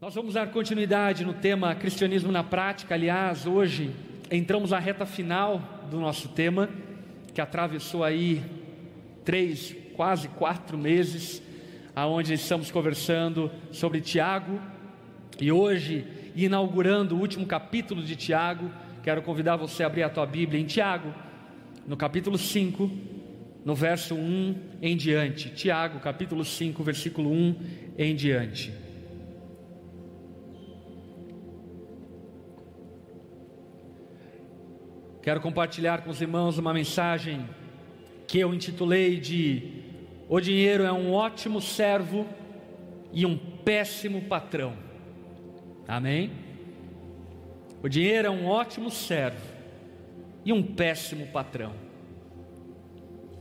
Nós vamos dar continuidade no tema Cristianismo na Prática. Aliás, hoje entramos na reta final do nosso tema, que atravessou aí três, quase quatro meses, aonde estamos conversando sobre Tiago. E hoje, inaugurando o último capítulo de Tiago, quero convidar você a abrir a tua Bíblia em Tiago, no capítulo 5, no verso 1 em diante. Tiago, capítulo 5, versículo 1 em diante. Quero compartilhar com os irmãos uma mensagem que eu intitulei de O dinheiro é um ótimo servo e um péssimo patrão. Amém? O dinheiro é um ótimo servo e um péssimo patrão.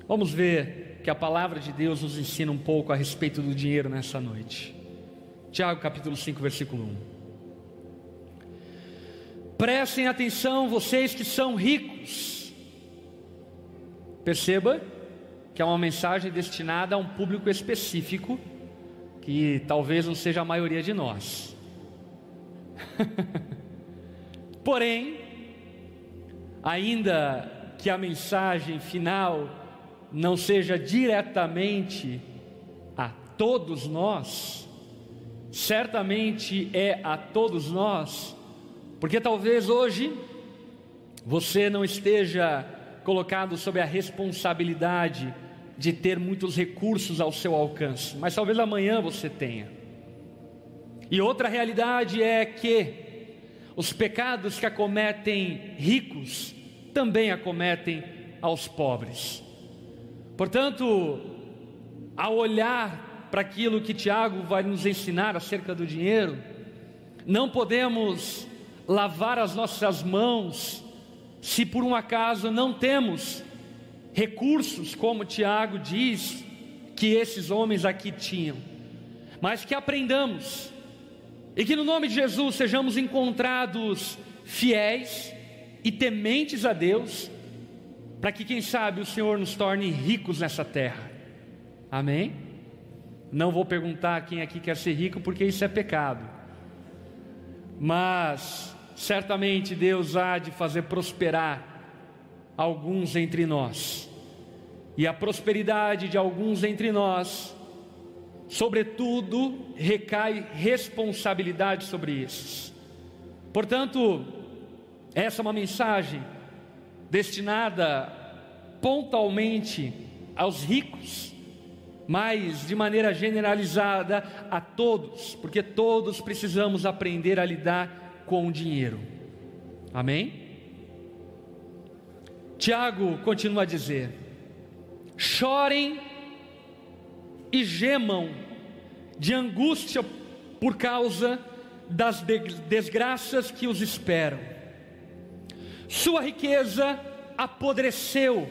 Vamos ver que a palavra de Deus nos ensina um pouco a respeito do dinheiro nessa noite. Tiago capítulo 5, versículo 1. Prestem atenção, vocês que são ricos. Perceba que é uma mensagem destinada a um público específico, que talvez não seja a maioria de nós. Porém, ainda que a mensagem final não seja diretamente a todos nós, certamente é a todos nós porque talvez hoje você não esteja colocado sob a responsabilidade de ter muitos recursos ao seu alcance, mas talvez amanhã você tenha. E outra realidade é que os pecados que acometem ricos também acometem aos pobres. Portanto, ao olhar para aquilo que Tiago vai nos ensinar acerca do dinheiro, não podemos lavar as nossas mãos, se por um acaso não temos recursos, como Tiago diz que esses homens aqui tinham, mas que aprendamos e que no nome de Jesus sejamos encontrados fiéis e tementes a Deus, para que, quem sabe, o Senhor nos torne ricos nessa terra. Amém? Não vou perguntar quem aqui quer ser rico, porque isso é pecado. Mas certamente Deus há de fazer prosperar alguns entre nós, e a prosperidade de alguns entre nós, sobretudo, recai responsabilidade sobre esses. Portanto, essa é uma mensagem destinada pontualmente aos ricos, mas de maneira generalizada a todos, porque todos precisamos aprender a lidar com o dinheiro. Amém? Tiago continua a dizer: chorem e gemam de angústia por causa das desgraças que os esperam. Sua riqueza apodreceu,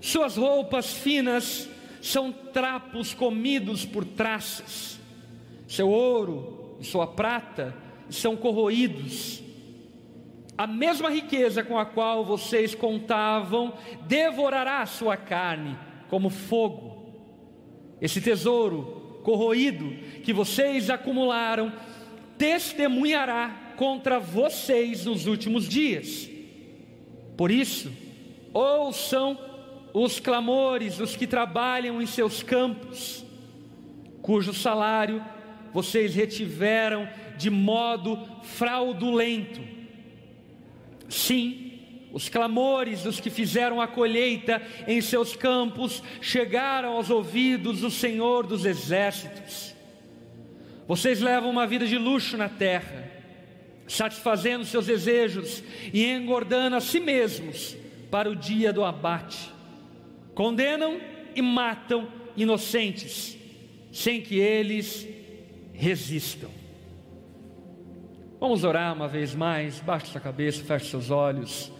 suas roupas finas são trapos comidos por traças, seu ouro e sua prata são corroídos. A mesma riqueza com a qual vocês contavam devorará a sua carne como fogo. Esse tesouro corroído que vocês acumularam testemunhará contra vocês nos últimos dias. Por isso, ouçam os clamores dos que trabalham em seus campos, cujo salário vocês retiveram de modo fraudulento. Sim, os clamores dos que fizeram a colheita em seus campos chegaram aos ouvidos do Senhor dos Exércitos. Vocês levam uma vida de luxo na terra, satisfazendo seus desejos e engordando a si mesmos para o dia do abate. Condenam e matam inocentes, sem que eles resistam. Vamos orar uma vez mais, baixe sua cabeça, feche seus olhos,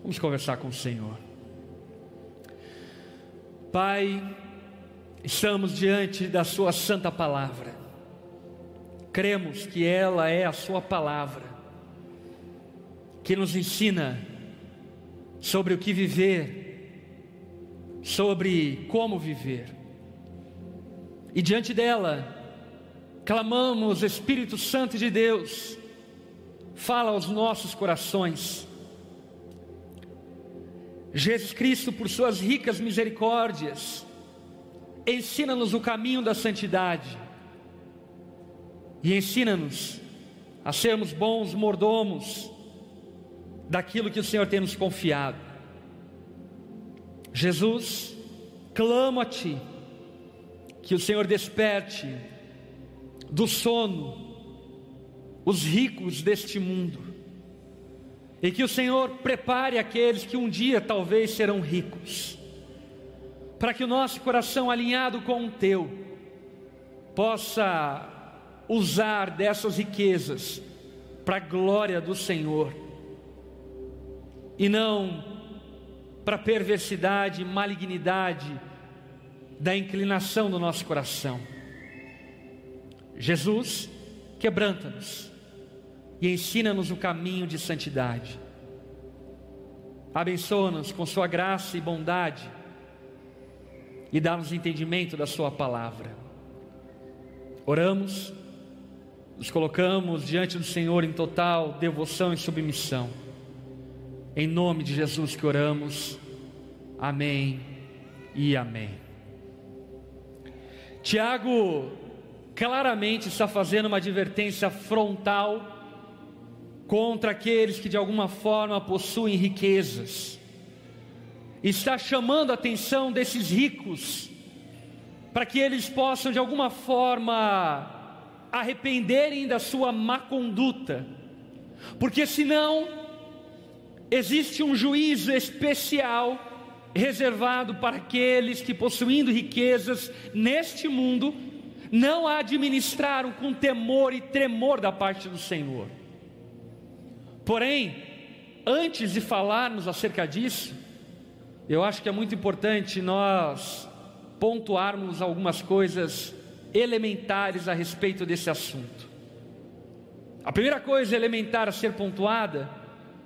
vamos conversar com o Senhor. Pai, estamos diante da Sua santa palavra, cremos que ela é a Sua palavra, que nos ensina sobre o que viver, sobre como viver, e diante dela, clamamos, Espírito Santo de Deus, fala aos nossos corações. Jesus Cristo, por suas ricas misericórdias, ensina-nos o caminho da santidade e ensina-nos a sermos bons mordomos daquilo que o Senhor tem nos confiado. Jesus, clamo a Ti, que o Senhor desperte do sono os ricos deste mundo, e que o Senhor prepare aqueles que um dia talvez serão ricos, para que o nosso coração alinhado com o Teu possa usar dessas riquezas para a glória do Senhor. E não para a perversidade, malignidade da inclinação do nosso coração. Jesus, quebranta-nos e ensina-nos o caminho de santidade. Abençoa-nos com Sua graça e bondade e dá-nos entendimento da Sua palavra. Oramos, nos colocamos diante do Senhor em total devoção e submissão. Em nome de Jesus que oramos. Amém e amém. Tiago claramente está fazendo uma advertência frontal contra aqueles que de alguma forma possuem riquezas. Está chamando a atenção desses ricos para que eles possam de alguma forma arrependerem da sua má conduta, porque senão existe um juízo especial reservado para aqueles que possuindo riquezas neste mundo não a administraram com temor e tremor da parte do Senhor. Porém, antes de falarmos acerca disso, eu acho que é muito importante nós pontuarmos algumas coisas elementares a respeito desse assunto. A primeira coisa elementar a ser pontuada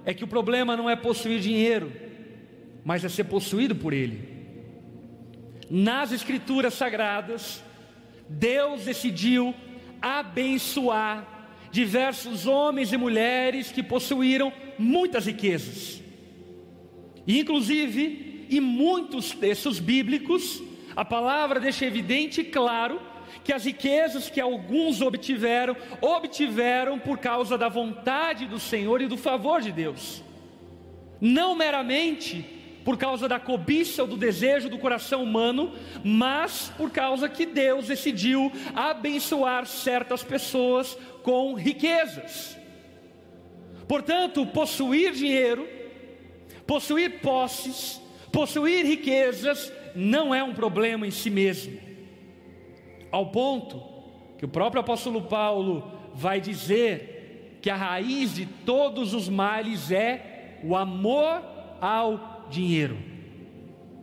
é que o problema não é possuir dinheiro, mas é ser possuído por ele. Nas Escrituras Sagradas, Deus decidiu abençoar diversos homens e mulheres que possuíram muitas riquezas. E, inclusive, em muitos textos bíblicos, a palavra deixa evidente e claro que as riquezas que alguns obtiveram, obtiveram por causa da vontade do Senhor e do favor de Deus, não meramente por causa da cobiça ou do desejo do coração humano, mas por causa que Deus decidiu abençoar certas pessoas com riquezas. Portanto, possuir dinheiro, possuir posses, possuir riquezas não é um problema em si mesmo. Ao ponto que o próprio apóstolo Paulo vai dizer que a raiz de todos os males é o amor ao dinheiro.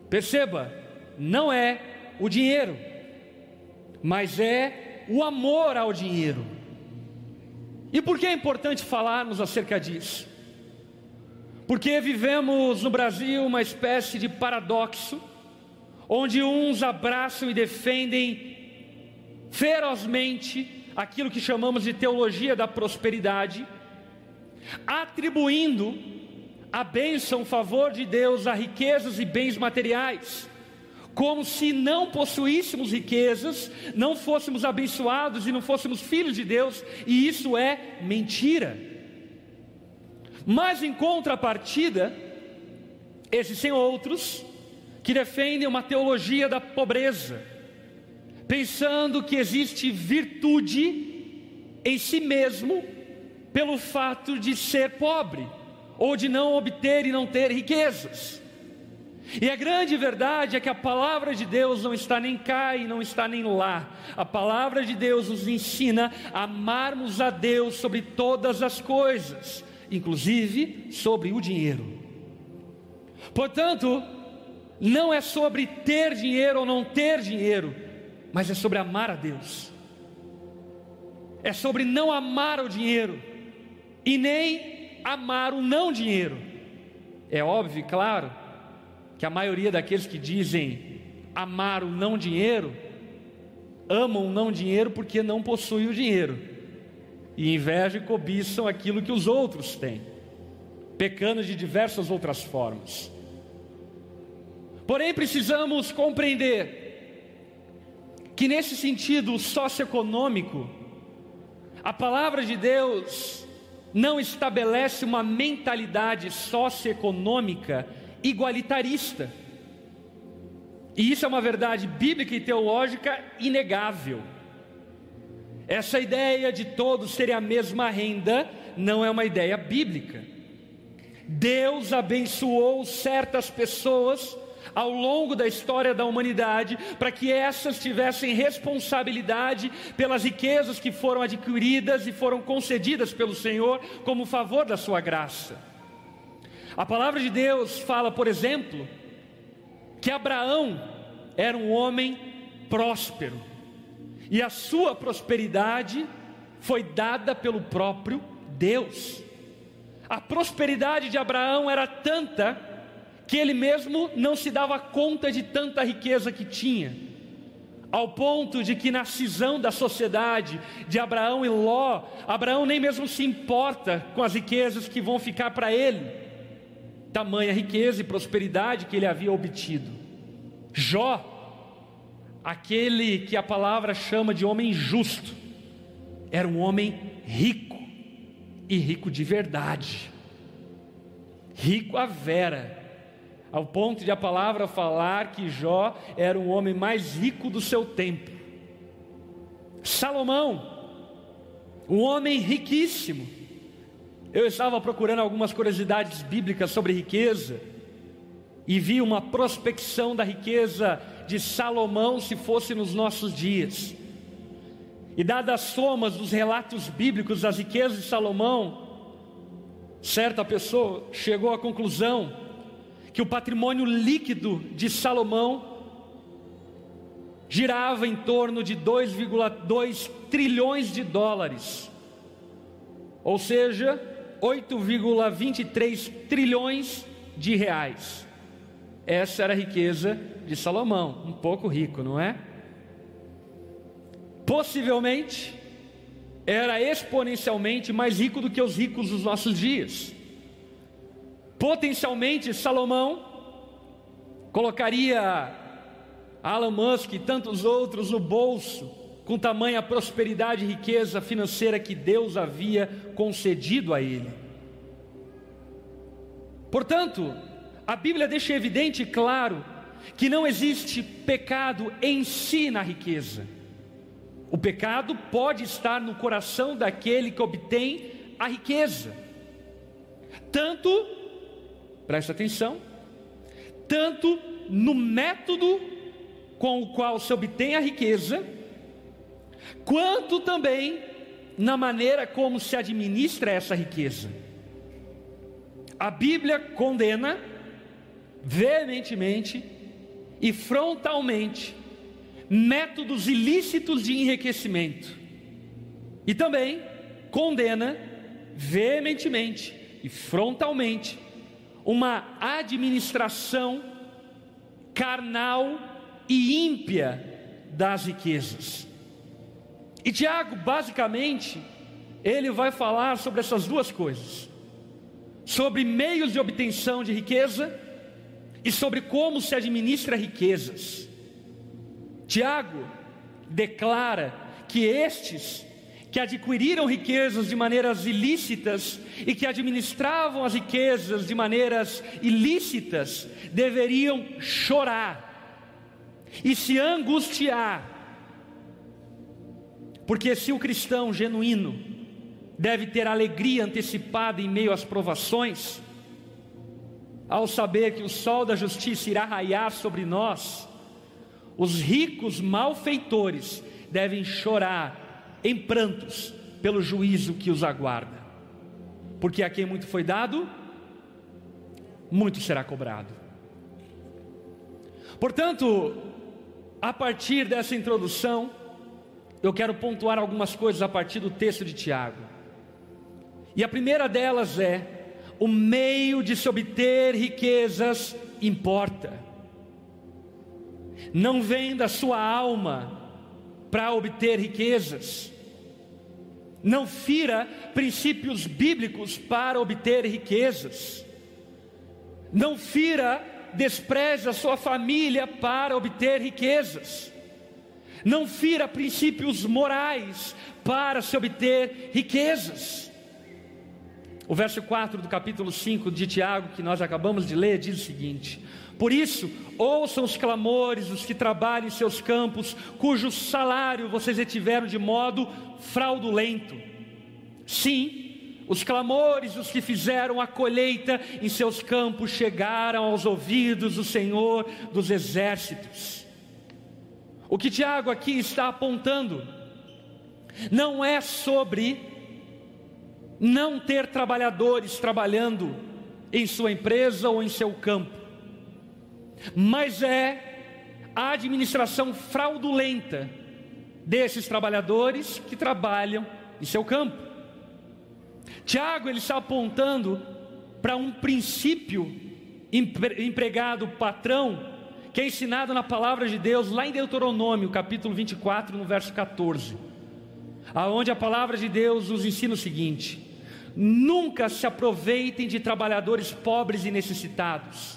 Perceba, não é o dinheiro, mas é o amor ao dinheiro. E por que é importante falarmos acerca disso? Porque vivemos no Brasil uma espécie de paradoxo, onde uns abraçam e defendem ferozmente aquilo que chamamos de teologia da prosperidade, atribuindo a bênção, o favor de Deus a riquezas e bens materiais, como se não possuíssemos riquezas, não fôssemos abençoados e não fôssemos filhos de Deus, e isso é mentira. Mas em contrapartida, existem outros que defendem uma teologia da pobreza, pensando que existe virtude em si mesmo pelo fato de ser pobre ou de não obter e não ter riquezas. E a grande verdade é que a palavra de Deus não está nem cá e não está nem lá. A palavra de Deus nos ensina a amarmos a Deus sobre todas as coisas, inclusive sobre o dinheiro. Portanto, não é sobre ter dinheiro ou não ter dinheiro, mas é sobre amar a Deus. É sobre não amar o dinheiro e nem amar o não dinheiro. É óbvio, claro, que a maioria daqueles que dizem amar o não dinheiro amam não dinheiro porque não possuem o dinheiro, e invejam e cobiçam aquilo que os outros têm, pecando de diversas outras formas. Porém, precisamos compreender que, nesse sentido socioeconômico, a palavra de Deus não estabelece uma mentalidade socioeconômica igualitarista. E isso é uma verdade bíblica e teológica inegável. Essa ideia de todos terem a mesma renda não é uma ideia bíblica. Deus abençoou certas pessoas ao longo da história da humanidade para que essas tivessem responsabilidade pelas riquezas que foram adquiridas e foram concedidas pelo Senhor como favor da sua graça. A palavra de Deus fala, por exemplo, que Abraão era um homem próspero, e a sua prosperidade foi dada pelo próprio Deus. A prosperidade de Abraão era tanta que ele mesmo não se dava conta de tanta riqueza que tinha, ao ponto de que na cisão da sociedade de Abraão e Ló, Abraão nem mesmo se importa com as riquezas que vão ficar para ele tamanha riqueza e prosperidade que ele havia obtido. Jó, aquele que a palavra chama de homem justo, era um homem rico, e rico de verdade, rico a vera, ao ponto de a palavra falar que Jó era o homem mais rico do seu tempo. Salomão, um homem riquíssimo, eu estava procurando algumas curiosidades bíblicas sobre riqueza e vi uma prospecção da riqueza de Salomão se fosse nos nossos dias. E dadas as somas dos relatos bíblicos das riquezas de Salomão, certa pessoa chegou à conclusão que o patrimônio líquido de Salomão girava em torno de 2,2 trilhões de dólares. Ou seja, 8,23 trilhões de reais. Essa era a riqueza de Salomão, um pouco rico, não é? Possivelmente era exponencialmente mais rico do que os ricos dos nossos dias. Potencialmente, Salomão colocaria Alan Musk e tantos outros no bolso com tamanha prosperidade e riqueza financeira que Deus havia concedido a ele. Portanto, a Bíblia deixa evidente e claro que não existe pecado em si na riqueza. O pecado pode estar no coração daquele que obtém a riqueza. Tanto, presta atenção, tanto no método com o qual se obtém a riqueza, quanto também na maneira como se administra essa riqueza. A Bíblia condena veementemente e frontalmente métodos ilícitos de enriquecimento e também condena veementemente e frontalmente uma administração carnal e ímpia das riquezas. E Tiago, basicamente, ele vai falar sobre essas duas coisas: sobre meios de obtenção de riqueza e sobre como se administra riquezas. Tiago declara que estes que adquiriram riquezas de maneiras ilícitas e que administravam as riquezas de maneiras ilícitas deveriam chorar e se angustiar. Porque se o cristão genuíno deve ter alegria antecipada em meio às provações, ao saber que o sol da justiça irá raiar sobre nós, os ricos malfeitores devem chorar em prantos pelo juízo que os aguarda, porque a quem muito foi dado, muito será cobrado. Portanto, a partir dessa introdução, eu quero pontuar algumas coisas a partir do texto de Tiago. E a primeira delas é: o meio de se obter riquezas importa. Não vem da sua alma para obter riquezas. Não fira princípios bíblicos para obter riquezas. Não fira, despreze a sua família para obter riquezas. Não fira princípios morais para se obter riquezas. O verso 4 do capítulo 5 de Tiago, que nós acabamos de ler, diz o seguinte: Por isso, ouçam os clamores dos que trabalham em seus campos, cujo salário vocês retiveram de modo fraudulento. Sim, os clamores dos que fizeram a colheita em seus campos chegaram aos ouvidos do Senhor dos exércitos. O que Tiago aqui está apontando não é sobre não ter trabalhadores trabalhando em sua empresa ou em seu campo, mas é a administração fraudulenta desses trabalhadores que trabalham em seu campo. Tiago ele está apontando para um princípio empregado patrão que é ensinado na palavra de Deus lá em Deuteronômio, capítulo 24, no verso 14. Aonde a palavra de Deus nos ensina o seguinte: Nunca se aproveitem de trabalhadores pobres e necessitados.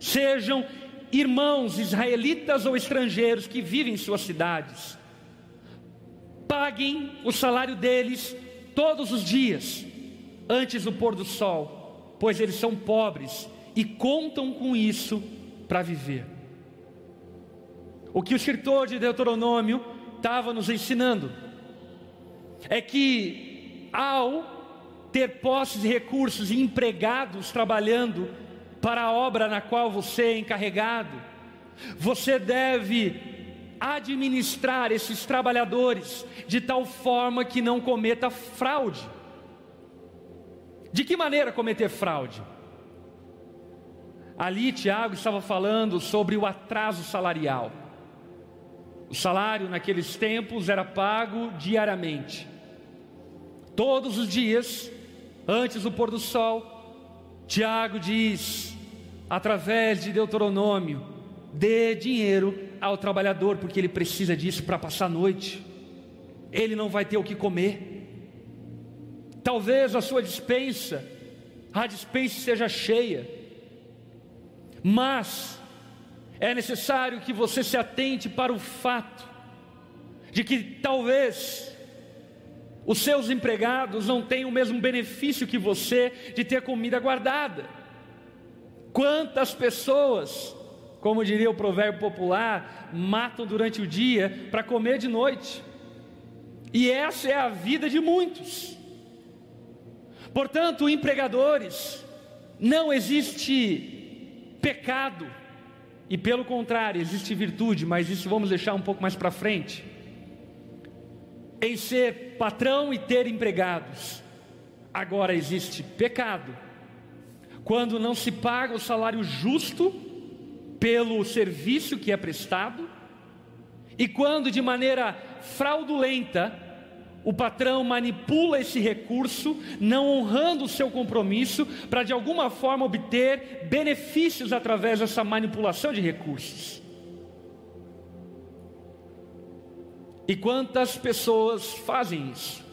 Sejam irmãos israelitas ou estrangeiros que vivem em suas cidades. Paguem o salário deles todos os dias, antes do pôr do sol, pois eles são pobres e contam com isso para viver. O que o escritor de Deuteronômio estava nos ensinando é que ao ter posses e recursos e empregados trabalhando para a obra na qual você é encarregado. Você deve administrar esses trabalhadores de tal forma que não cometa fraude. De que maneira cometer fraude? Ali Tiago estava falando sobre o atraso salarial. O salário naqueles tempos era pago diariamente. Todos os dias antes do pôr do sol, Tiago diz, através de Deuteronômio, dê dinheiro ao trabalhador, porque ele precisa disso para passar a noite, ele não vai ter o que comer. Talvez a sua dispensa, a dispensa seja cheia, mas é necessário que você se atente para o fato de que talvez os seus empregados não têm o mesmo benefício que você de ter comida guardada. Quantas pessoas, como diria o provérbio popular, matam durante o dia para comer de noite? E essa é a vida de muitos. Portanto, empregadores, não existe pecado, e pelo contrário, existe virtude, mas isso vamos deixar um pouco mais para frente em ser patrão e ter empregados. Agora existe pecado quando não se paga o salário justo pelo serviço que é prestado e quando de maneira fraudulenta o patrão manipula esse recurso, não honrando o seu compromisso, para de alguma forma obter benefícios através dessa manipulação de recursos. E quantas pessoas fazem isso?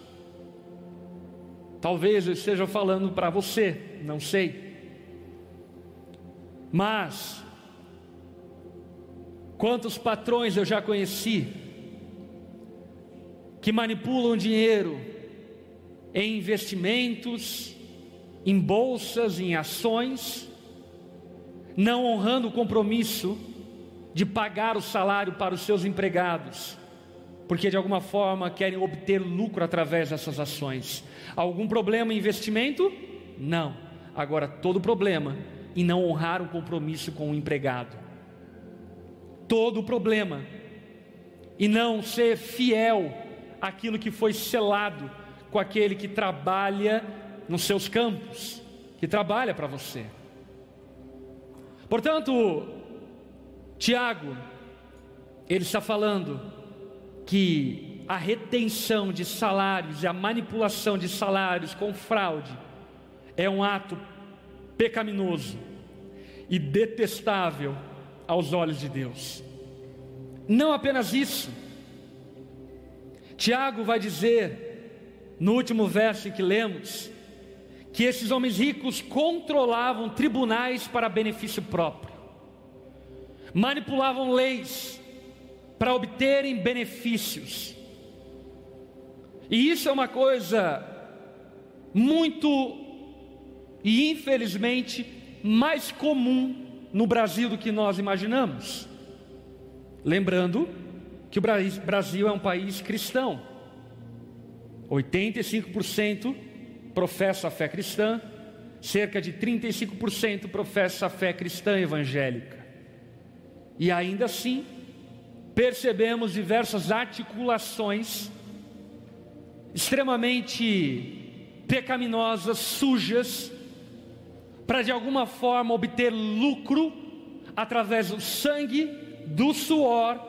Talvez eu esteja falando para você, não sei. Mas, quantos patrões eu já conheci que manipulam dinheiro em investimentos, em bolsas, em ações, não honrando o compromisso de pagar o salário para os seus empregados porque de alguma forma querem obter lucro através dessas ações. Algum problema em investimento? Não. Agora, todo problema em não honrar o compromisso com o empregado. Todo problema e não ser fiel àquilo que foi selado com aquele que trabalha nos seus campos, que trabalha para você. Portanto, Tiago, ele está falando que a retenção de salários e a manipulação de salários com fraude é um ato pecaminoso e detestável aos olhos de Deus. Não apenas isso, Tiago vai dizer, no último verso que lemos, que esses homens ricos controlavam tribunais para benefício próprio, manipulavam leis para obterem benefícios. E isso é uma coisa muito e infelizmente mais comum no Brasil do que nós imaginamos. Lembrando que o Brasil é um país cristão. 85% professa a fé cristã, cerca de 35% professa a fé cristã evangélica. E ainda assim, percebemos diversas articulações extremamente pecaminosas, sujas, para de alguma forma obter lucro através do sangue, do suor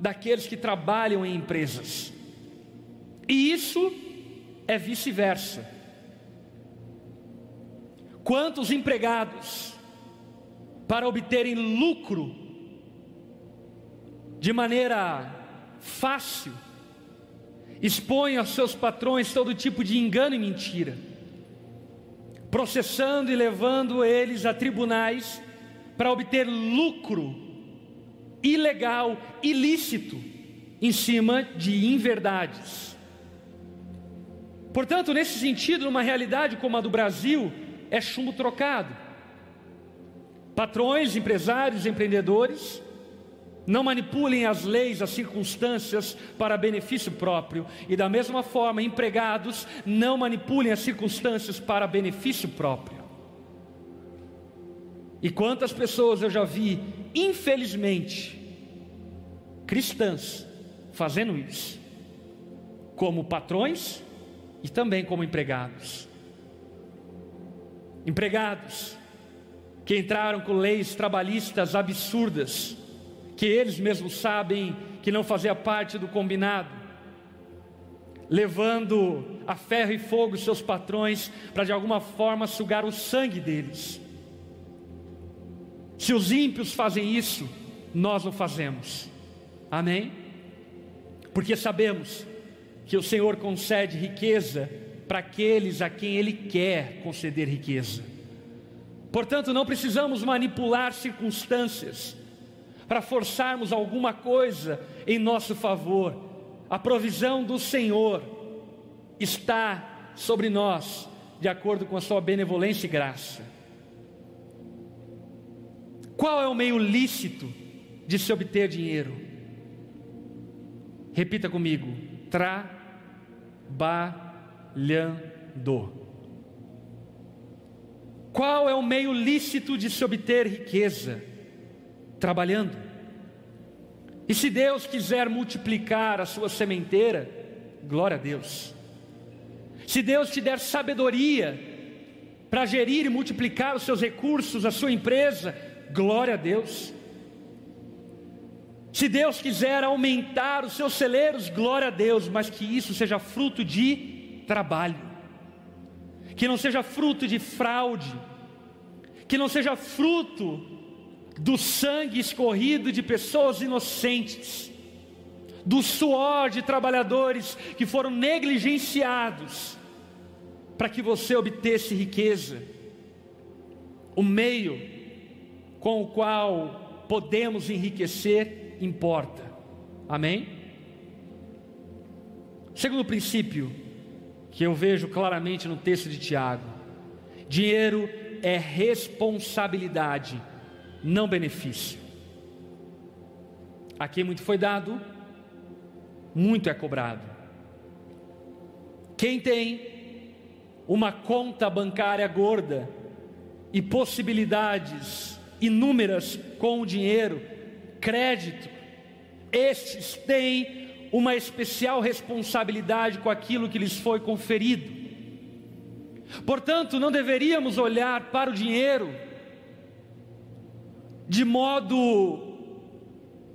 daqueles que trabalham em empresas. E isso é vice-versa. Quantos empregados, para obterem lucro de maneira fácil, expõem aos seus patrões todo tipo de engano e mentira processando e levando eles a tribunais para obter lucro ilegal, ilícito, em cima de inverdades. Portanto, nesse sentido, numa realidade como a do Brasil, é chumbo trocado. Patrões, empresários, empreendedores não manipulem as leis, as circunstâncias para benefício próprio. E da mesma forma, empregados não manipulem as circunstâncias para benefício próprio. E quantas pessoas eu já vi, infelizmente, cristãs, fazendo isso, como patrões e também como empregados. Empregados que entraram com leis trabalhistas absurdas, que eles mesmos sabem que não fazia parte do combinado, levando a ferro e fogo seus patrões para de alguma forma sugar o sangue deles. Se os ímpios fazem isso, nós o fazemos. Amém? Porque sabemos que o Senhor concede riqueza para aqueles a quem Ele quer conceder riqueza. Portanto, não precisamos manipular circunstâncias para forçarmos alguma coisa em nosso favor. A provisão do Senhor está sobre nós, de acordo com a sua benevolência e graça. Qual é o meio lícito de se obter dinheiro? Repita comigo: trabalhando. Qual é o meio lícito de se obter riqueza? Trabalhando. E se Deus quiser multiplicar a sua sementeira, glória a Deus. Se Deus te der sabedoria para gerir e multiplicar os seus recursos, a sua empresa, glória a Deus. Se Deus quiser aumentar os seus celeiros, glória a Deus, mas que isso seja fruto de trabalho, que não seja fruto de fraude, que não seja fruto do sangue escorrido de pessoas inocentes, do suor de trabalhadores que foram negligenciados, para que você obtesse riqueza. O meio com o qual podemos enriquecer importa. Amém? Segundo princípio, que eu vejo claramente no texto de Tiago: dinheiro é responsabilidade não benefício. Aqui muito foi dado, muito é cobrado. Quem tem uma conta bancária gorda e possibilidades inúmeras com o dinheiro, crédito, estes têm uma especial responsabilidade com aquilo que lhes foi conferido. Portanto, não deveríamos olhar para o dinheiro de modo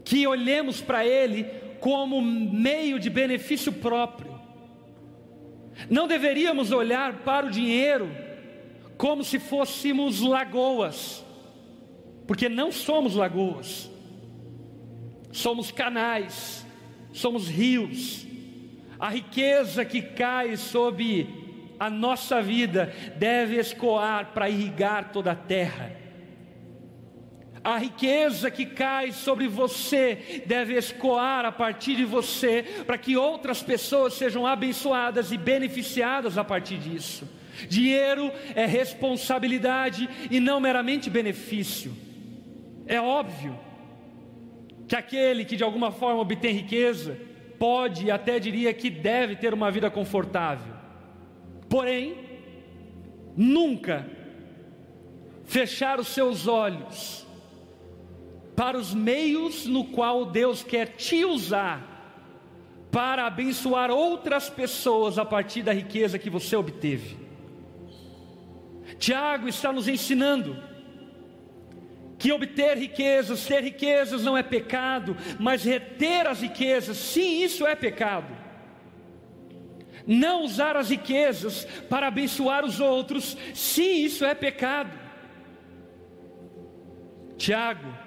que olhemos para ele como meio de benefício próprio. Não deveríamos olhar para o dinheiro como se fôssemos lagoas, porque não somos lagoas, somos canais, somos rios, A riqueza que cai sobre a nossa vida deve escoar para irrigar toda a terra. A riqueza que cai sobre você deve escoar a partir de você, para que outras pessoas sejam abençoadas e beneficiadas a partir disso. Dinheiro é responsabilidade e não meramente benefício. É óbvio que aquele que de alguma forma obtém riqueza, pode e até diria que deve ter uma vida confortável. Porém, nunca fechar os seus olhos para os meios no qual Deus quer te usar para abençoar outras pessoas a partir da riqueza que você obteve. Tiago está nos ensinando que obter riquezas, ter riquezas não é pecado, mas reter as riquezas, sim, isso é pecado. Não usar as riquezas para abençoar os outros, sim, isso é pecado. Tiago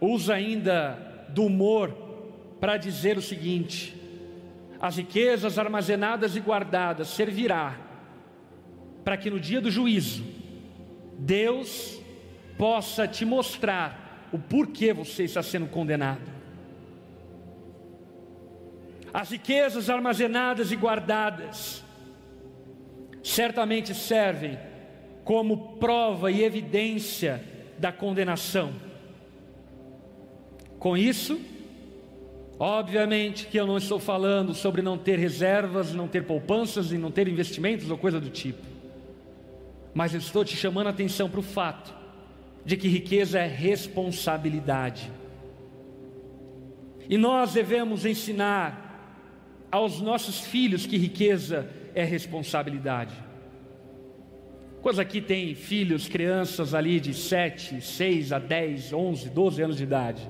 usa ainda do humor para dizer o seguinte: as riquezas armazenadas e guardadas servirá para que no dia do juízo Deus possa te mostrar o porquê você está sendo condenado. As riquezas armazenadas e guardadas certamente servem como prova e evidência da condenação. Com isso, obviamente que eu não estou falando sobre não ter reservas, não ter poupanças e não ter investimentos ou coisa do tipo. Mas eu estou te chamando a atenção para o fato de que riqueza é responsabilidade. E nós devemos ensinar aos nossos filhos que riqueza é responsabilidade. Quantos aqui tem filhos, crianças ali de 7, 6 a 10, 11, 12 anos de idade?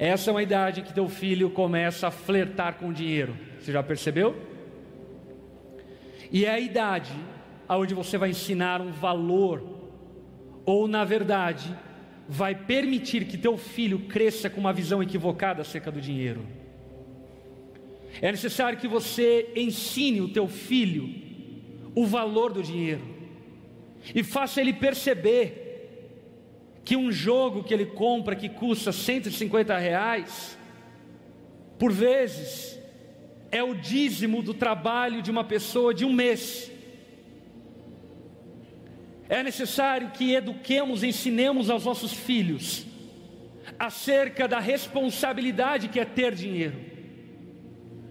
Essa é uma idade que teu filho começa a flertar com o dinheiro. Você já percebeu? E é a idade onde você vai ensinar um valor ou na verdade vai permitir que teu filho cresça com uma visão equivocada acerca do dinheiro. É necessário que você ensine o teu filho o valor do dinheiro e faça ele perceber que um jogo que ele compra que custa 150 reais, por vezes, é o dízimo do trabalho de uma pessoa de um mês. É necessário que eduquemos, ensinemos aos nossos filhos acerca da responsabilidade que é ter dinheiro,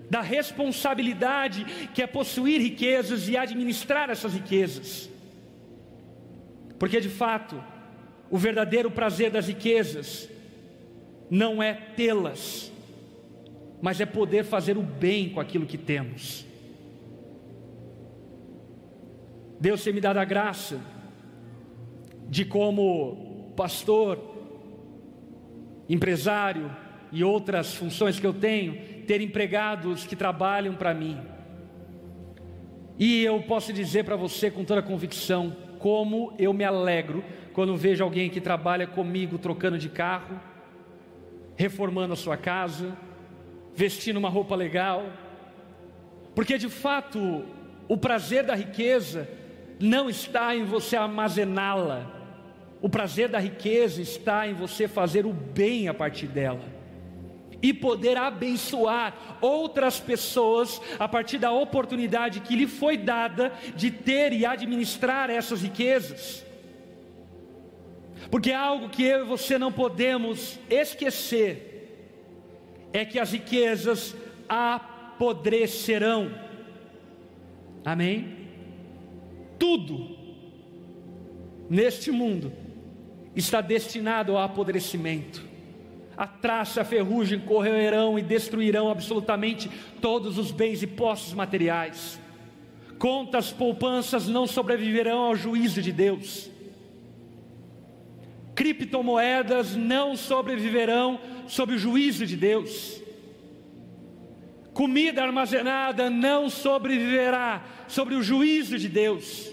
da responsabilidade que é possuir riquezas e administrar essas riquezas. Porque de fato, o verdadeiro prazer das riquezas não é tê-las, mas é poder fazer o bem com aquilo que temos. Deus tem me dado a graça de como pastor, empresário e outras funções que eu tenho, ter empregados que trabalham para mim. E eu posso dizer para você com toda convicção como eu me alegro quando vejo alguém que trabalha comigo trocando de carro, reformando a sua casa, vestindo uma roupa legal, porque de fato o prazer da riqueza não está em você armazená-la, o prazer da riqueza está em você fazer o bem a partir dela e poder abençoar outras pessoas a partir da oportunidade que lhe foi dada de ter e administrar essas riquezas. Porque algo que eu e você não podemos esquecer é que as riquezas apodrecerão. Amém? Tudo neste mundo está destinado ao apodrecimento. A traça, a ferrugem correrão e destruirão absolutamente todos os bens e posses materiais. Contas, poupanças não sobreviverão ao juízo de Deus. Criptomoedas não sobreviverão sob o juízo de Deus. Comida armazenada não sobreviverá sobre o juízo de Deus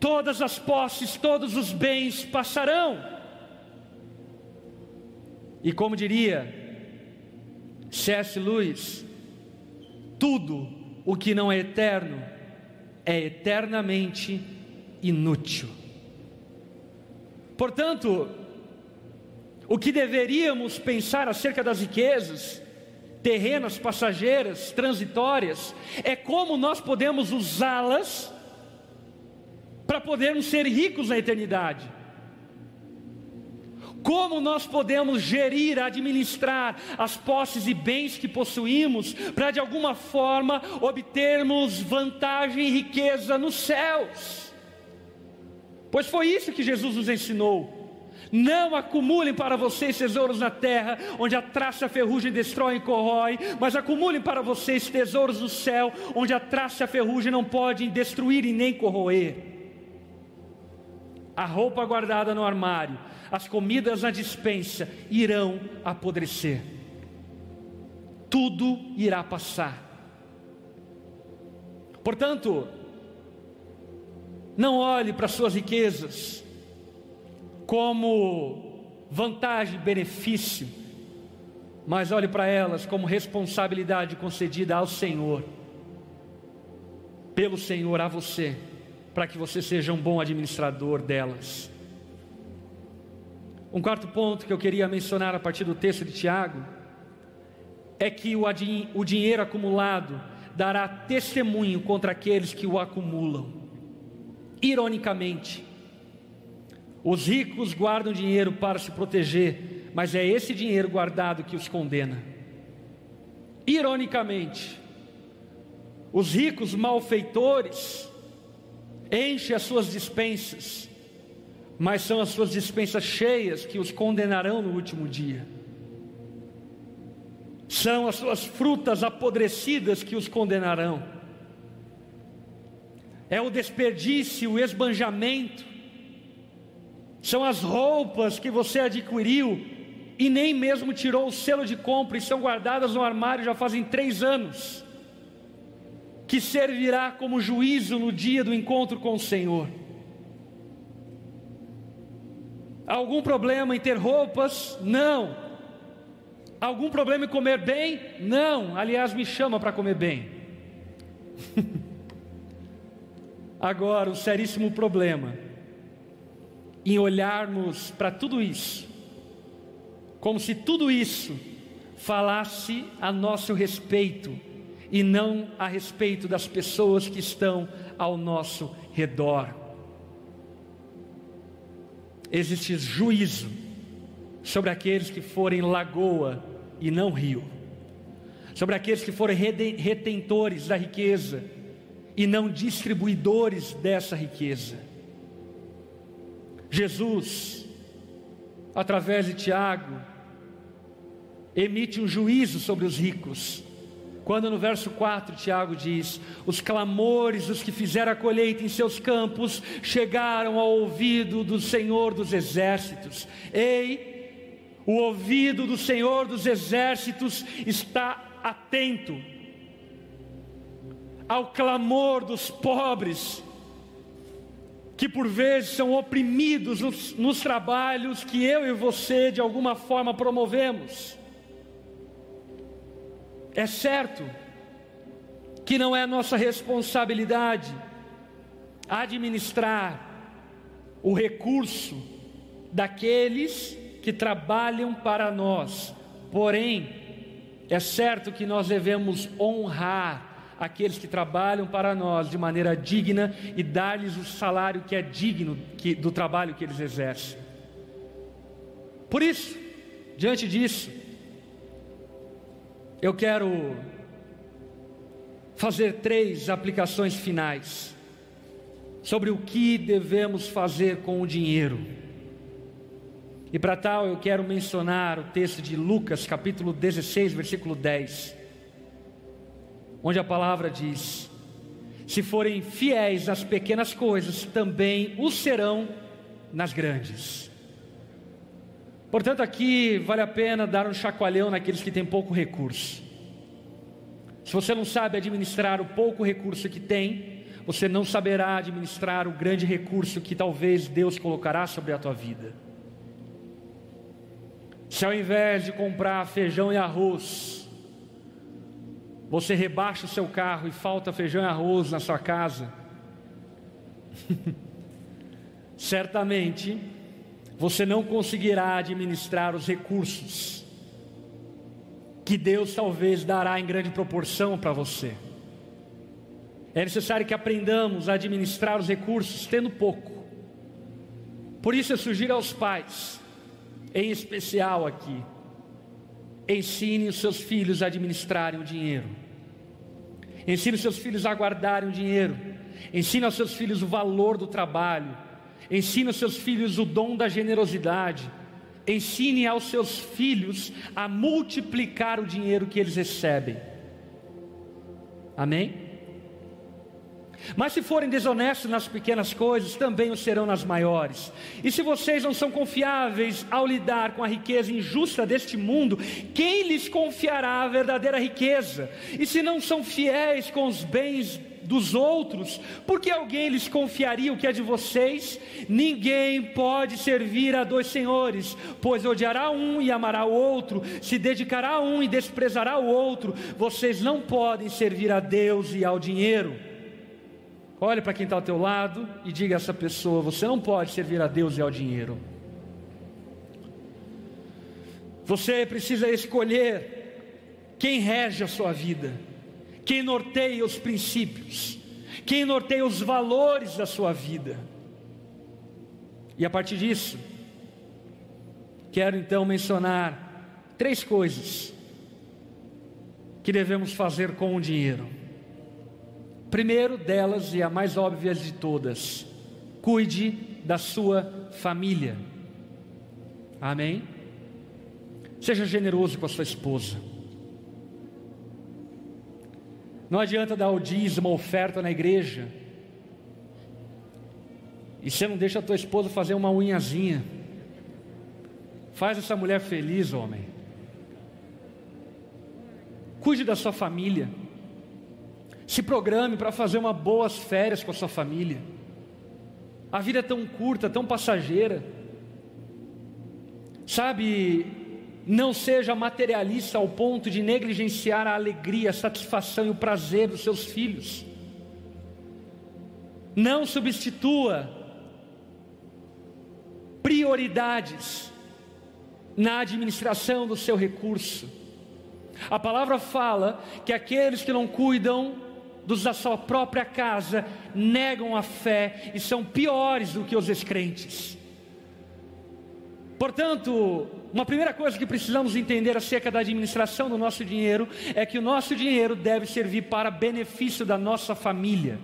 todas as posses, todos os bens passarão. E como diria C.S. Lewis, Tudo o que não é eterno é eternamente inútil. Portanto, o que deveríamos pensar acerca das riquezas terrenas, passageiras, transitórias, é como nós podemos usá-las para podermos ser ricos na eternidade. Como nós podemos gerir, administrar as posses e bens que possuímos, para de alguma forma obtermos vantagem e riqueza nos céus? Pois foi isso que Jesus nos ensinou. Não acumulem para vocês tesouros na terra, onde a traça a ferrugem destrói e corrói, mas acumulem para vocês tesouros no céu, onde a traça a ferrugem não podem destruir e nem corroer. A roupa guardada no armário, as comidas na dispensa irão apodrecer. Tudo irá passar. Portanto, não olhe para suas riquezas, como vantagem, benefício, mas olhe para elas como responsabilidade concedida ao Senhor, pelo Senhor a você, para que você seja um bom administrador delas. Um quarto ponto que eu queria mencionar a partir do texto de Tiago é que o, o dinheiro acumulado dará testemunho contra aqueles que o acumulam. Ironicamente, os ricos guardam dinheiro para se proteger, mas é esse dinheiro guardado que os condena. Ironicamente, os ricos malfeitores enchem as suas dispensas, mas são as suas dispensas cheias que os condenarão no último dia. São as suas frutas apodrecidas que os condenarão. É o desperdício, o esbanjamento, são as roupas que você adquiriu e nem mesmo tirou o selo de compra e são guardadas no armário já fazem três anos, que servirá como juízo no dia do encontro com o Senhor. Algum problema em ter roupas? Não. Algum problema em comer bem? Não. Aliás, me chama para comer bem. Agora, o seríssimo problema em olharmos para tudo isso, como se tudo isso falasse a nosso respeito e não a respeito das pessoas que estão ao nosso redor. Existe juízo sobre aqueles que forem lagoa e não rio, sobre aqueles que forem retentores da riqueza e não distribuidores dessa riqueza. Jesus, através de Tiago, emite um juízo sobre os ricos. Quando no verso 4 Tiago diz: Os clamores dos que fizeram a colheita em seus campos chegaram ao ouvido do Senhor dos exércitos. Ei, o ouvido do Senhor dos exércitos está atento ao clamor dos pobres que por vezes são oprimidos nos, nos, trabalhos que eu e você de alguma forma promovemos. É certo que não é nossa responsabilidade administrar o recurso daqueles que trabalham para nós, porém, é certo que nós devemos honrar aqueles que trabalham para nós de maneira digna e dar-lhes o salário que é digno que, do trabalho que eles exercem. Por isso, diante disso, eu quero fazer três aplicações finais sobre o que devemos fazer com o dinheiro. E para tal eu quero mencionar o texto de Lucas, capítulo 16, versículo 10 onde a palavra diz: Se forem fiéis nas pequenas coisas, também o serão nas grandes. Portanto, aqui vale a pena dar um chacoalhão naqueles que têm pouco recurso. Se você não sabe administrar o pouco recurso que tem, você não saberá administrar o grande recurso que talvez Deus colocará sobre a tua vida. Se ao invés de comprar feijão e arroz, você rebaixa o seu carro e falta feijão e arroz na sua casa, certamente você não conseguirá administrar os recursos que Deus talvez dará em grande proporção para você. É necessário que aprendamos a administrar os recursos tendo pouco. Por isso eu sugiro aos pais, em especial aqui, ensine os seus filhos a administrarem o dinheiro. Ensine os seus filhos a guardarem o dinheiro. Ensine aos seus filhos o valor do trabalho. Ensine aos seus filhos o dom da generosidade. Ensine aos seus filhos a multiplicar o dinheiro que eles recebem. Amém? Mas se forem desonestos nas pequenas coisas, também o serão nas maiores. E se vocês não são confiáveis ao lidar com a riqueza injusta deste mundo, quem lhes confiará a verdadeira riqueza? E se não são fiéis com os bens dos outros, porque alguém lhes confiaria o que é de vocês? Ninguém pode servir a dois senhores, pois odiará um e amará o outro, se dedicará a um e desprezará o outro. Vocês não podem servir a Deus e ao dinheiro. Olhe para quem está ao teu lado e diga a essa pessoa: você não pode servir a Deus e ao dinheiro. Você precisa escolher quem rege a sua vida, quem norteia os princípios, quem norteia os valores da sua vida. E a partir disso, quero então mencionar três coisas que devemos fazer com o dinheiro. Primeiro delas e a mais óbvia de todas, cuide da sua família. Amém? Seja generoso com a sua esposa. Não adianta dar o dízimo, oferta na igreja, e você não deixa a tua esposa fazer uma unhazinha. Faz essa mulher feliz, homem. Cuide da sua família. Se programe para fazer uma boas férias com a sua família. A vida é tão curta, tão passageira. Sabe, não seja materialista ao ponto de negligenciar a alegria, a satisfação e o prazer dos seus filhos. Não substitua prioridades na administração do seu recurso. A palavra fala que aqueles que não cuidam dos da sua própria casa negam a fé e são piores do que os descrentes. Portanto, uma primeira coisa que precisamos entender acerca da administração do nosso dinheiro é que o nosso dinheiro deve servir para benefício da nossa família,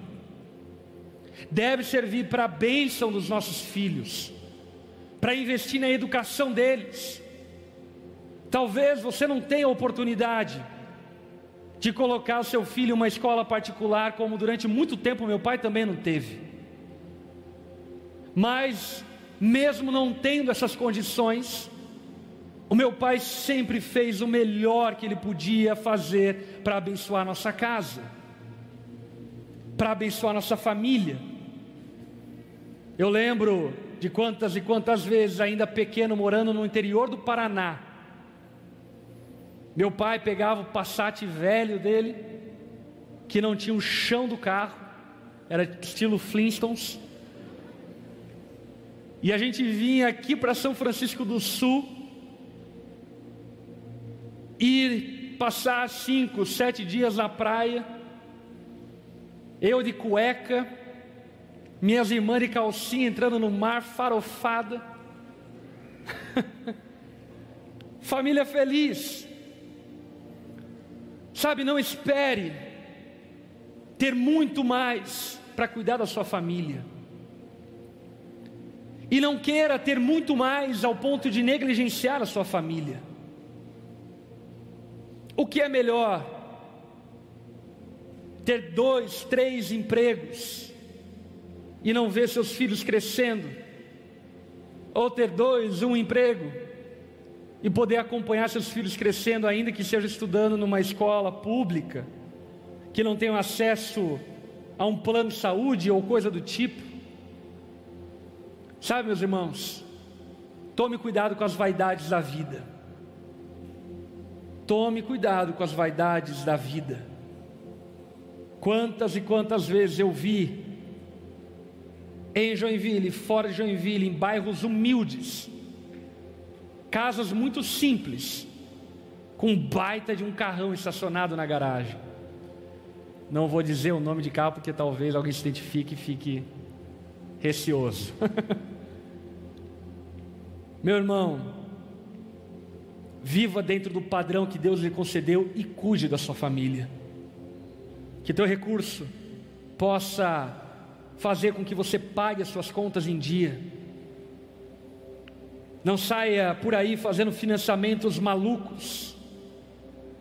deve servir para a bênção dos nossos filhos, para investir na educação deles. Talvez você não tenha oportunidade de colocar o seu filho em uma escola particular, como durante muito tempo meu pai também não teve. Mas, mesmo não tendo essas condições, o meu pai sempre fez o melhor que ele podia fazer para abençoar nossa casa, para abençoar nossa família. Eu lembro de quantas e quantas vezes, ainda pequeno, morando no interior do Paraná, meu pai pegava o Passat velho dele, que não tinha o chão do carro, era estilo Flintstones. E a gente vinha aqui para São Francisco do Sul e passar cinco, sete dias na praia, eu de cueca, minhas irmãs de calcinha entrando no mar, farofada. Família feliz. Sabe, não espere ter muito mais para cuidar da sua família. E não queira ter muito mais ao ponto de negligenciar a sua família. O que é melhor? Ter dois, três empregos e não ver seus filhos crescendo? Ou ter dois, um emprego e poder acompanhar seus filhos crescendo, ainda que seja estudando numa escola pública, que não tenham acesso a um plano de saúde ou coisa do tipo. Sabe, meus irmãos, tome cuidado com as vaidades da vida. Tome cuidado com as vaidades da vida. Quantas e quantas vezes eu vi em Joinville, fora de Joinville, em bairros humildes, casas muito simples, com um baita de um carrão estacionado na garagem. Não vou dizer o nome de carro porque talvez alguém se identifique e fique receoso. Meu irmão, viva dentro do padrão que Deus lhe concedeu e cuide da sua família. Que teu recurso possa fazer com que você pague as suas contas em dia. Não saia por aí fazendo financiamentos malucos.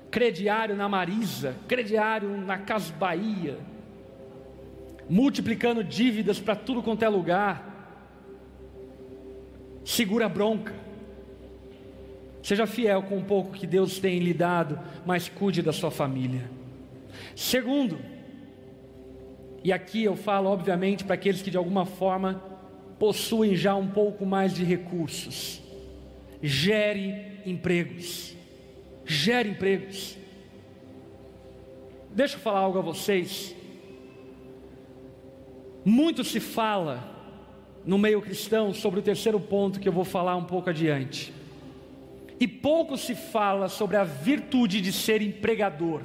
Crediário na Marisa, crediário na Casa Bahia, multiplicando dívidas para tudo quanto é lugar. Segura a bronca. Seja fiel com o pouco que Deus tem lhe dado, mas cuide da sua família. Segundo, e aqui eu falo, obviamente, para aqueles que de alguma forma possuem já um pouco mais de recursos. Gere empregos. Gere empregos. Deixa eu falar algo a vocês. Muito se fala no meio cristão sobre o terceiro ponto que eu vou falar um pouco adiante. E pouco se fala sobre a virtude de ser empregador.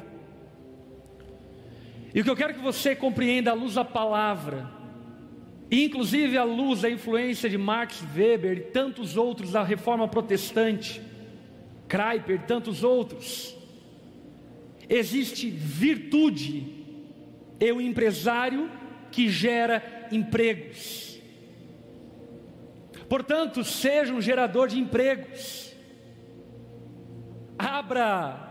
E o que eu quero que você compreenda à luz da palavra, inclusive à luz da influência de Max Weber e tantos outros da reforma protestante, e tantos outros, existe virtude e o empresário que gera empregos. Portanto, seja um gerador de empregos. Abra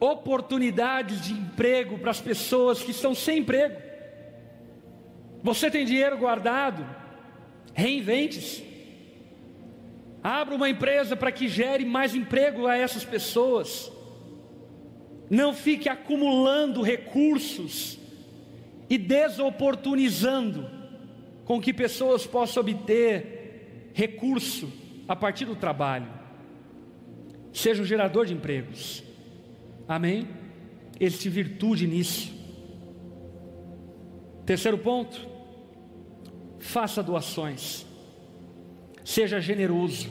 oportunidades de emprego para as pessoas que estão sem emprego. Você tem dinheiro guardado? Reinvente-se. Abra uma empresa para que gere mais emprego a essas pessoas. Não fique acumulando recursos e desoportunizando com que pessoas possam obter recurso a partir do trabalho. Seja um gerador de empregos. Amém? Existe virtude nisso. Terceiro ponto, faça doações, seja generoso,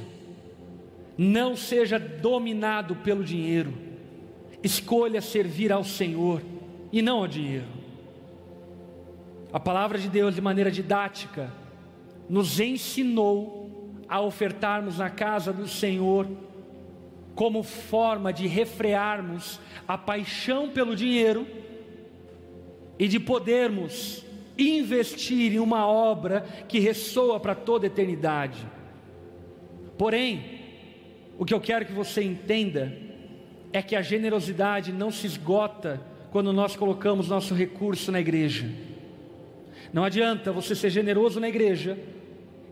não seja dominado pelo dinheiro, escolha servir ao Senhor e não ao dinheiro. A palavra de Deus, de maneira didática, nos ensinou a ofertarmos na casa do Senhor como forma de refrearmos a paixão pelo dinheiro e de podermos investir em uma obra que ressoa para toda eternidade. Porém, o que eu quero que você entenda é que a generosidade não se esgota quando nós colocamos nosso recurso na igreja. Não adianta você ser generoso na igreja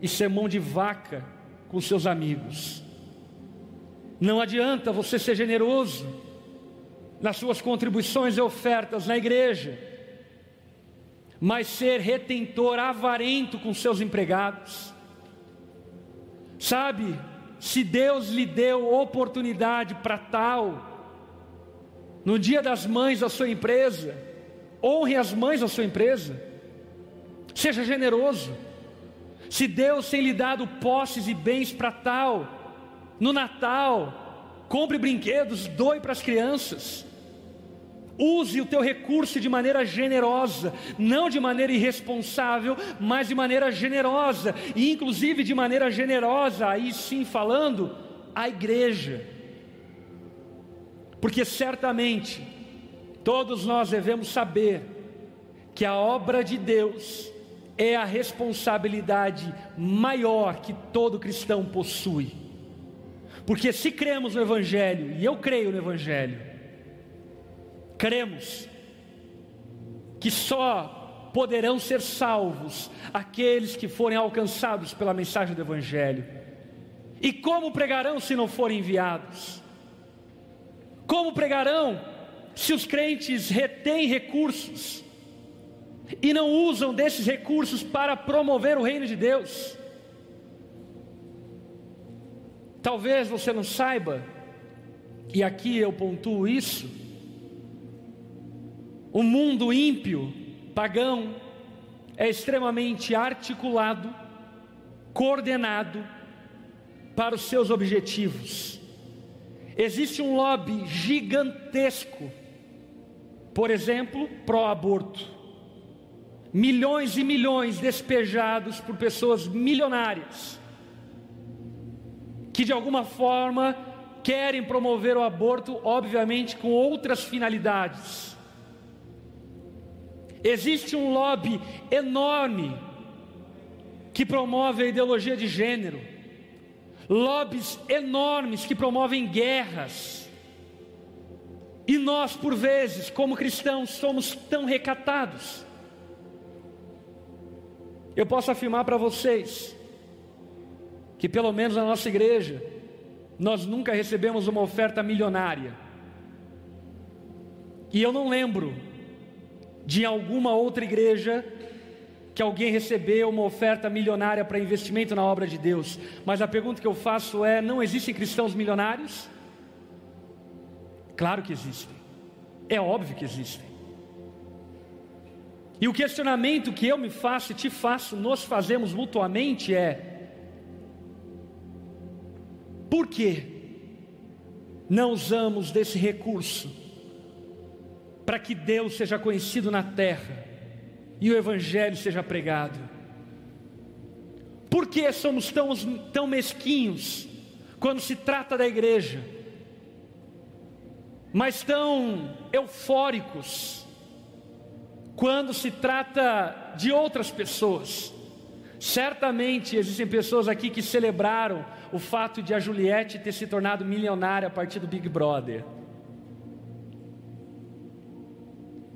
e ser mão de vaca com seus amigos. Não adianta você ser generoso nas suas contribuições e ofertas na igreja, mas ser retentor avarento com seus empregados. Sabe, se Deus lhe deu oportunidade para tal, no dia das mães da sua empresa, honre as mães da sua empresa, seja generoso. Se Deus tem lhe dado posses e bens para tal, no Natal, compre brinquedos, doe para as crianças. Use o teu recurso de maneira generosa, não de maneira irresponsável, mas de maneira generosa, e inclusive de maneira generosa, aí sim falando, a igreja. Porque certamente todos nós devemos saber que a obra de Deus é a responsabilidade maior que todo cristão possui. Porque se cremos no Evangelho, e eu creio no Evangelho, cremos que só poderão ser salvos aqueles que forem alcançados pela mensagem do Evangelho. E como pregarão se não forem enviados? Como pregarão se os crentes retêm recursos e não usam desses recursos para promover o reino de Deus? Talvez você não saiba, e aqui eu pontuo isso, O mundo ímpio, pagão, é extremamente articulado, coordenado para os seus objetivos. Existe um lobby gigantesco, por exemplo, pró-aborto. Milhões e milhões despejados por pessoas milionárias, que de alguma forma querem promover o aborto, obviamente com outras finalidades. Existe um lobby enorme que promove a ideologia de gênero lobbies enormes que promovem guerras. E nós, por vezes, como cristãos, somos tão recatados. Eu posso afirmar para vocês que, pelo menos na nossa igreja, nós nunca recebemos uma oferta milionária. E eu não lembro de alguma outra igreja que alguém recebeu uma oferta milionária para investimento na obra de Deus. Mas a pergunta que eu faço é: não existem cristãos milionários? Claro que existem. É óbvio que existem. E o questionamento que eu me faço e te faço, nós fazemos mutuamente é: por que não usamos desse recurso para que Deus seja conhecido na terra? e o Evangelho seja pregado. Por que somos tão, tão mesquinhos quando se trata da igreja, mas tão eufóricos quando se trata de outras pessoas? Certamente existem pessoas aqui que celebraram o fato de a Juliette ter se tornado milionária a partir do Big Brother.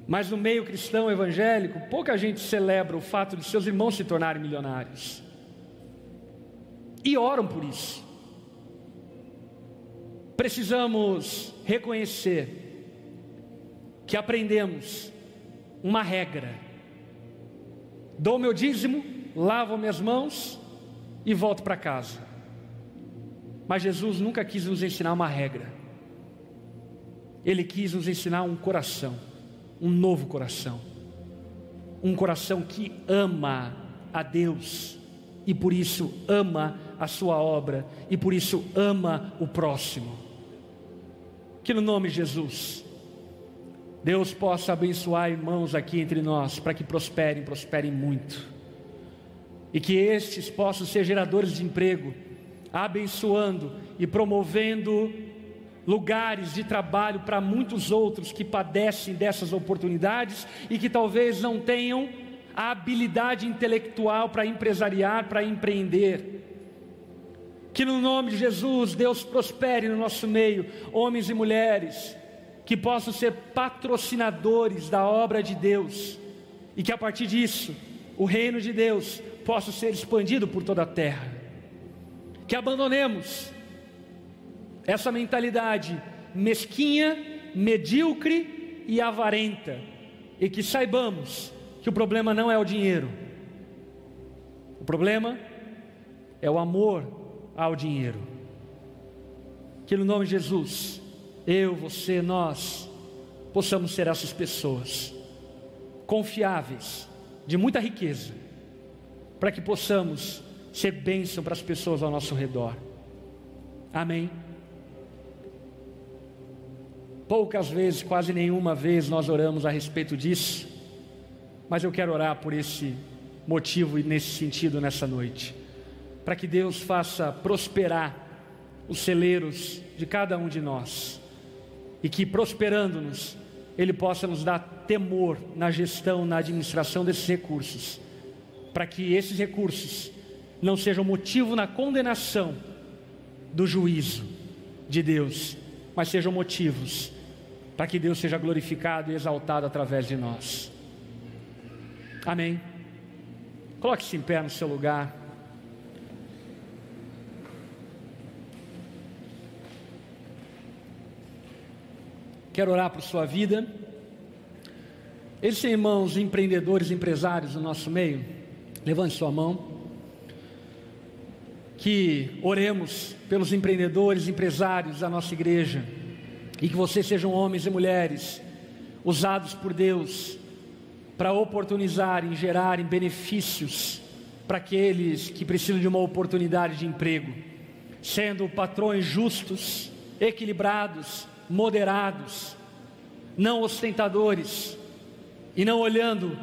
Mas no meio cristão evangélico, pouca gente celebra o fato de seus irmãos se tornarem milionários. E oram por isso. Precisamos reconhecer que aprendemos uma regra. Dou meu dízimo, lavo minhas mãos e volto para casa. Mas Jesus nunca quis nos ensinar uma regra. Ele quis nos ensinar um coração um novo coração, um coração que ama a Deus e por isso ama a sua obra e por isso ama o próximo. Que no nome de Jesus, Deus possa abençoar irmãos aqui entre nós para que prosperem, prosperem muito, e que estes possam ser geradores de emprego, abençoando e promovendo lugares de trabalho para muitos outros que padecem dessas oportunidades e que talvez não tenham a habilidade intelectual para empresariar, para empreender. Que no nome de Jesus Deus prospere no nosso meio homens e mulheres que possam ser patrocinadores da obra de Deus e que a partir disso o reino de Deus possa ser expandido por toda a terra. Que abandonemos essa mentalidade mesquinha, medíocre e avarenta, e que saibamos que o problema não é o dinheiro, o problema é o amor ao dinheiro. Que no nome de Jesus, eu, você, nós, possamos ser essas pessoas confiáveis, de muita riqueza, para que possamos ser bênção para as pessoas ao nosso redor. Amém. Poucas vezes, quase nenhuma vez, nós oramos a respeito disso, mas eu quero orar por esse motivo e nesse sentido nessa noite, para que Deus faça prosperar os celeiros de cada um de nós. E que, prosperando-nos, Ele possa nos dar temor na gestão, na administração desses recursos, para que esses recursos não sejam motivo na condenação do juízo de Deus, mas sejam motivos para que Deus seja glorificado e exaltado através de nós. Amém. Coloque-se em pé no seu lugar. Quero orar por sua vida. Existem irmãos empreendedores, empresários no nosso meio. Levante sua mão. Que oremos pelos empreendedores, empresários da nossa igreja e que vocês sejam homens e mulheres usados por Deus para oportunizarem, gerarem benefícios para aqueles que precisam de uma oportunidade de emprego, sendo patrões justos, equilibrados, moderados, não ostentadores e não olhando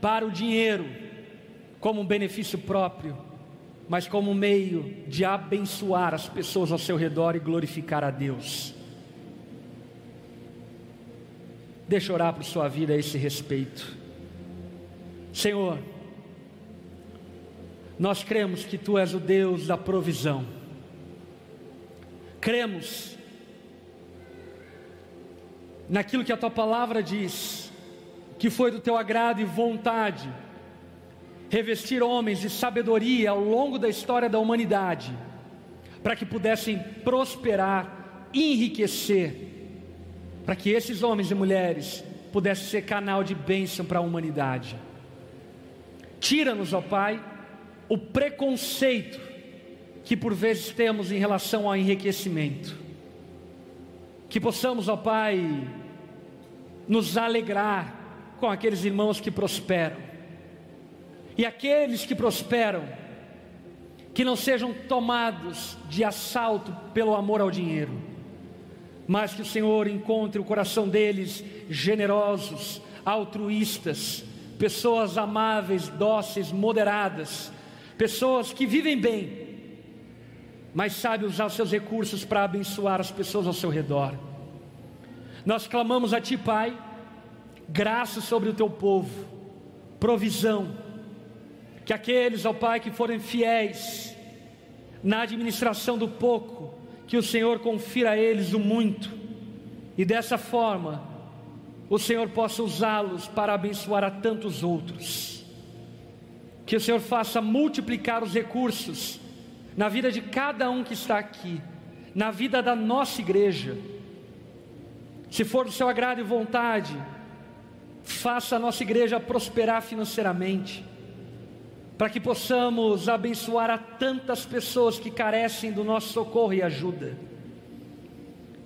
para o dinheiro como um benefício próprio, mas como um meio de abençoar as pessoas ao seu redor e glorificar a Deus. Deixa eu orar por sua vida a esse respeito. Senhor, nós cremos que Tu és o Deus da provisão. Cremos naquilo que a Tua palavra diz, que foi do Teu agrado e vontade, revestir homens de sabedoria ao longo da história da humanidade, para que pudessem prosperar, enriquecer, para que esses homens e mulheres pudessem ser canal de bênção para a humanidade. Tira-nos, ó Pai, o preconceito que por vezes temos em relação ao enriquecimento. Que possamos, ó Pai, nos alegrar com aqueles irmãos que prosperam. E aqueles que prosperam, que não sejam tomados de assalto pelo amor ao dinheiro, mas que o Senhor encontre o coração deles generosos, altruístas, pessoas amáveis, dóceis, moderadas, pessoas que vivem bem, mas sabem usar os seus recursos para abençoar as pessoas ao seu redor. Nós clamamos a Ti, Pai, graça sobre o Teu povo, provisão, que aqueles, ó Pai, que forem fiéis na administração do pouco, que o Senhor confira a eles o muito, e dessa forma o Senhor possa usá-los para abençoar a tantos outros. Que o Senhor faça multiplicar os recursos na vida de cada um que está aqui, na vida da nossa igreja. Se for do seu agrado e vontade, faça a nossa igreja prosperar financeiramente, para que possamos abençoar a tantas pessoas que carecem do nosso socorro e ajuda,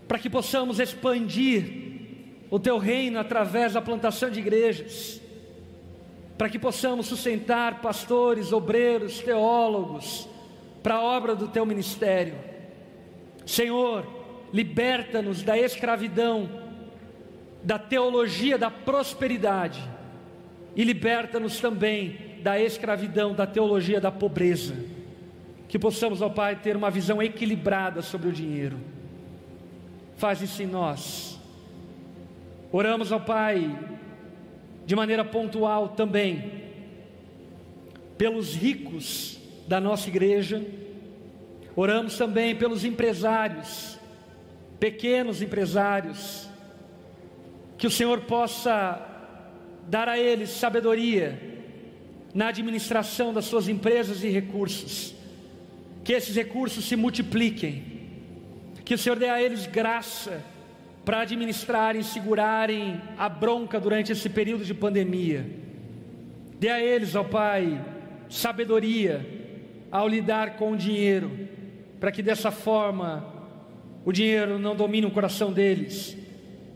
para que possamos expandir o teu reino através da plantação de igrejas, para que possamos sustentar pastores, obreiros, teólogos, para a obra do teu ministério. Senhor, liberta-nos da escravidão, da teologia da prosperidade, e liberta-nos também da escravidão, da teologia da pobreza. Que possamos, ó Pai, ter uma visão equilibrada sobre o dinheiro. Faz isso em nós Oramos ao Pai de maneira pontual também pelos ricos da nossa igreja. Oramos também pelos empresários, pequenos empresários, que o Senhor possa dar a eles sabedoria na administração das suas empresas e recursos, que esses recursos se multipliquem, que o Senhor dê a eles graça para administrarem segurarem a bronca durante esse período de pandemia. Dê a eles, ó Pai, sabedoria ao lidar com o dinheiro, para que dessa forma o dinheiro não domine o coração deles,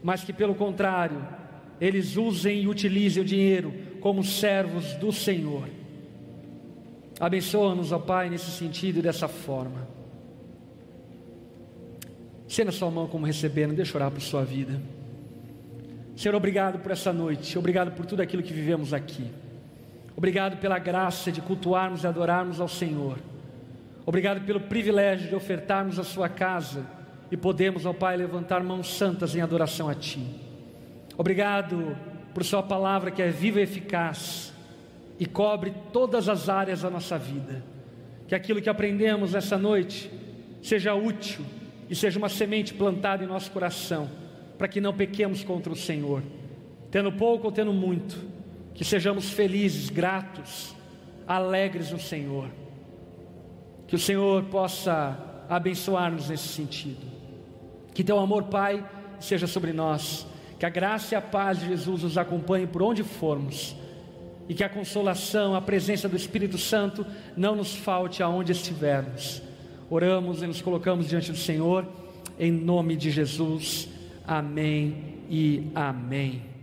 mas que pelo contrário, eles usem e utilizem o dinheiro como servos do Senhor. Abençoa-nos, ó Pai, nesse sentido e dessa forma. Sendo a sua mão como recebendo, deixa eu orar por sua vida. Senhor, obrigado por essa noite, obrigado por tudo aquilo que vivemos aqui. Obrigado pela graça de cultuarmos e adorarmos ao Senhor. Obrigado pelo privilégio de ofertarmos a sua casa e podemos, ó Pai, levantar mãos santas em adoração a Ti. Obrigado por Sua palavra que é viva e eficaz e cobre todas as áreas da nossa vida. Que aquilo que aprendemos essa noite seja útil e seja uma semente plantada em nosso coração, para que não pequemos contra o Senhor, tendo pouco ou tendo muito, que sejamos felizes, gratos, alegres no Senhor. Que o Senhor possa abençoar-nos nesse sentido. Que teu amor, Pai, seja sobre nós. Que a graça e a paz de Jesus nos acompanhe por onde formos. E que a consolação, a presença do Espírito Santo não nos falte aonde estivermos Oramos e nos colocamos diante do Senhor, em nome de Jesus. Amém e amém.